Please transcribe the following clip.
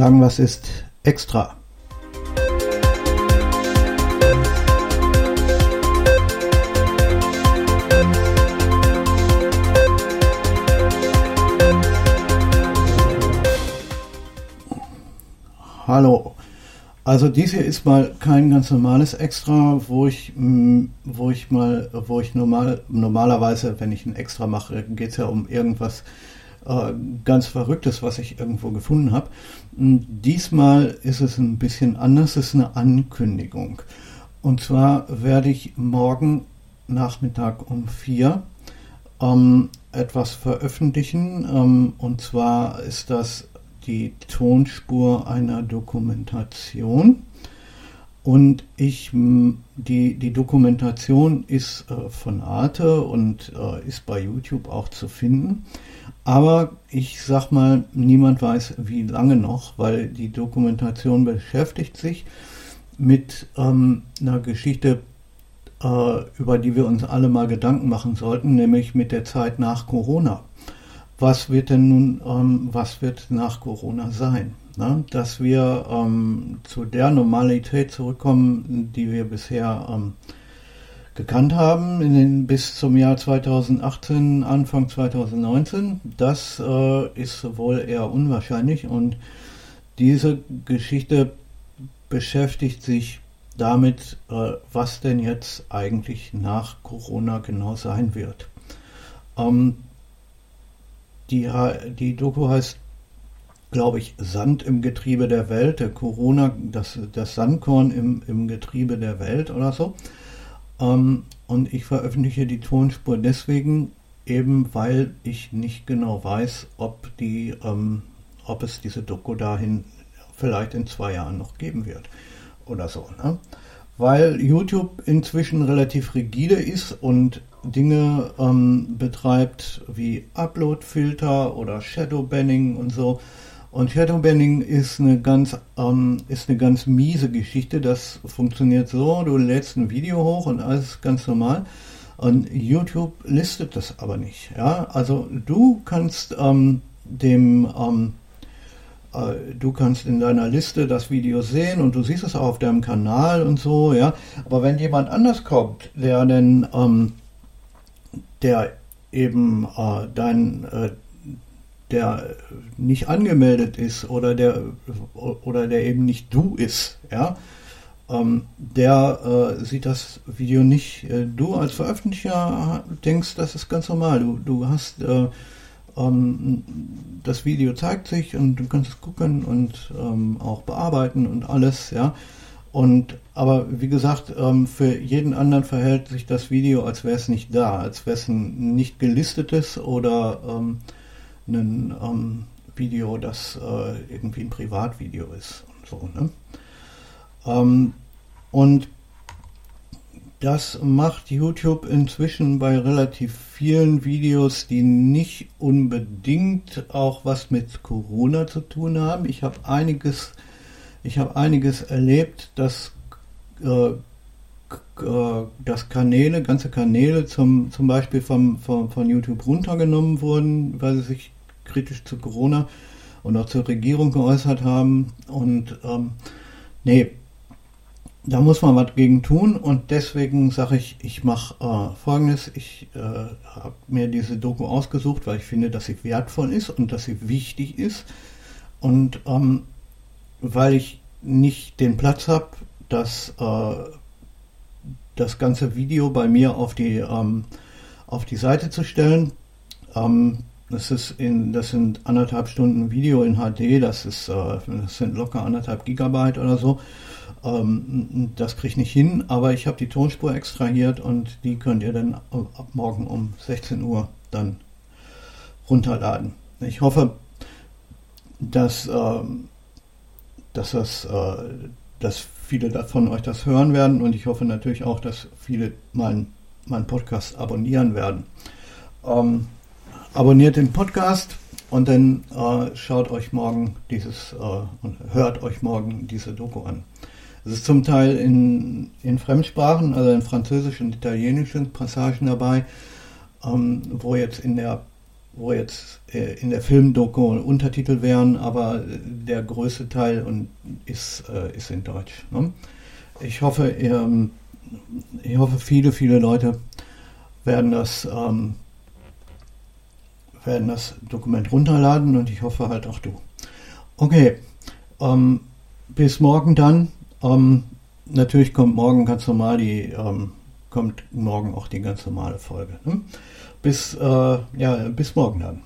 sagen, was ist extra? Hallo. Also dies hier ist mal kein ganz normales Extra, wo ich, mm, wo ich mal, wo ich normal, normalerweise, wenn ich ein Extra mache, geht es ja um irgendwas äh, ganz Verrücktes, was ich irgendwo gefunden habe. Diesmal ist es ein bisschen anders, es ist eine Ankündigung. Und zwar werde ich morgen Nachmittag um vier ähm, etwas veröffentlichen. Ähm, und zwar ist das die Tonspur einer Dokumentation. Und ich, die, die Dokumentation ist äh, von Arte und äh, ist bei YouTube auch zu finden. Aber ich sag mal, niemand weiß, wie lange noch, weil die Dokumentation beschäftigt sich mit ähm, einer Geschichte, äh, über die wir uns alle mal Gedanken machen sollten, nämlich mit der Zeit nach Corona was wird denn nun, ähm, was wird nach Corona sein? Ne? Dass wir ähm, zu der Normalität zurückkommen, die wir bisher ähm, gekannt haben, den, bis zum Jahr 2018, Anfang 2019, das äh, ist wohl eher unwahrscheinlich und diese Geschichte beschäftigt sich damit, äh, was denn jetzt eigentlich nach Corona genau sein wird. Ähm, die, die Doku heißt, glaube ich, Sand im Getriebe der Welt, der Corona, das, das Sandkorn im, im Getriebe der Welt oder so. Ähm, und ich veröffentliche die Tonspur deswegen eben, weil ich nicht genau weiß, ob, die, ähm, ob es diese Doku dahin vielleicht in zwei Jahren noch geben wird oder so. Ne? Weil YouTube inzwischen relativ rigide ist und Dinge ähm, betreibt wie Upload-Filter oder Shadowbanning und so. Und Shadowbanning ist eine ganz ähm, ist eine ganz miese Geschichte. Das funktioniert so: Du lädst ein Video hoch und alles ganz normal. Und YouTube listet das aber nicht. Ja, also du kannst ähm, dem ähm, äh, du kannst in deiner Liste das Video sehen und du siehst es auch auf deinem Kanal und so, ja. Aber wenn jemand anders kommt, der denn ähm, der eben äh, dann äh, der nicht angemeldet ist oder der oder der eben nicht du ist, ja, ähm, der äh, sieht das Video nicht. Äh, du als Veröffentlicher denkst, das ist ganz normal. Du, du hast äh, ähm, das Video zeigt sich und du kannst es gucken und ähm, auch bearbeiten und alles, ja. Und aber wie gesagt, ähm, für jeden anderen verhält sich das Video, als wäre es nicht da, als wäre es ein nicht gelistetes oder ähm, ein ähm, Video, das äh, irgendwie ein Privatvideo ist und so. Ne? Ähm, und das macht YouTube inzwischen bei relativ vielen Videos, die nicht unbedingt auch was mit Corona zu tun haben. Ich habe einiges ich habe einiges erlebt, dass, äh, äh, dass Kanäle, ganze Kanäle zum, zum Beispiel vom, vom, von YouTube runtergenommen wurden, weil sie sich kritisch zu Corona und auch zur Regierung geäußert haben. Und ähm, nee, da muss man was gegen tun und deswegen sage ich, ich mache äh, folgendes, ich äh, habe mir diese Doku ausgesucht, weil ich finde, dass sie wertvoll ist und dass sie wichtig ist und ähm, weil ich nicht den Platz habe, das, äh, das ganze Video bei mir auf die, ähm, auf die Seite zu stellen. Ähm, das, ist in, das sind anderthalb Stunden Video in HD, das, ist, äh, das sind locker anderthalb Gigabyte oder so. Ähm, das kriege ich nicht hin, aber ich habe die Tonspur extrahiert und die könnt ihr dann ab morgen um 16 Uhr dann runterladen. Ich hoffe, dass ähm, dass das, äh, dass viele von euch das hören werden und ich hoffe natürlich auch, dass viele meinen mein Podcast abonnieren werden. Ähm, abonniert den Podcast und dann äh, schaut euch morgen dieses äh, und hört euch morgen diese Doku an. Es ist zum Teil in, in Fremdsprachen, also in Französisch und Italienischen Passagen dabei, ähm, wo jetzt in der wo jetzt äh, in der Filmdoku Untertitel wären, aber der größte Teil und ist, äh, ist in Deutsch. Ne? Ich hoffe, ähm, ich hoffe, viele, viele Leute werden das, ähm, werden das Dokument runterladen und ich hoffe halt auch du. Okay, ähm, bis morgen dann. Ähm, natürlich kommt morgen ganz normal die, ähm, kommt morgen auch die ganz normale Folge. Ne? Bis, äh, ja, bis morgen dann.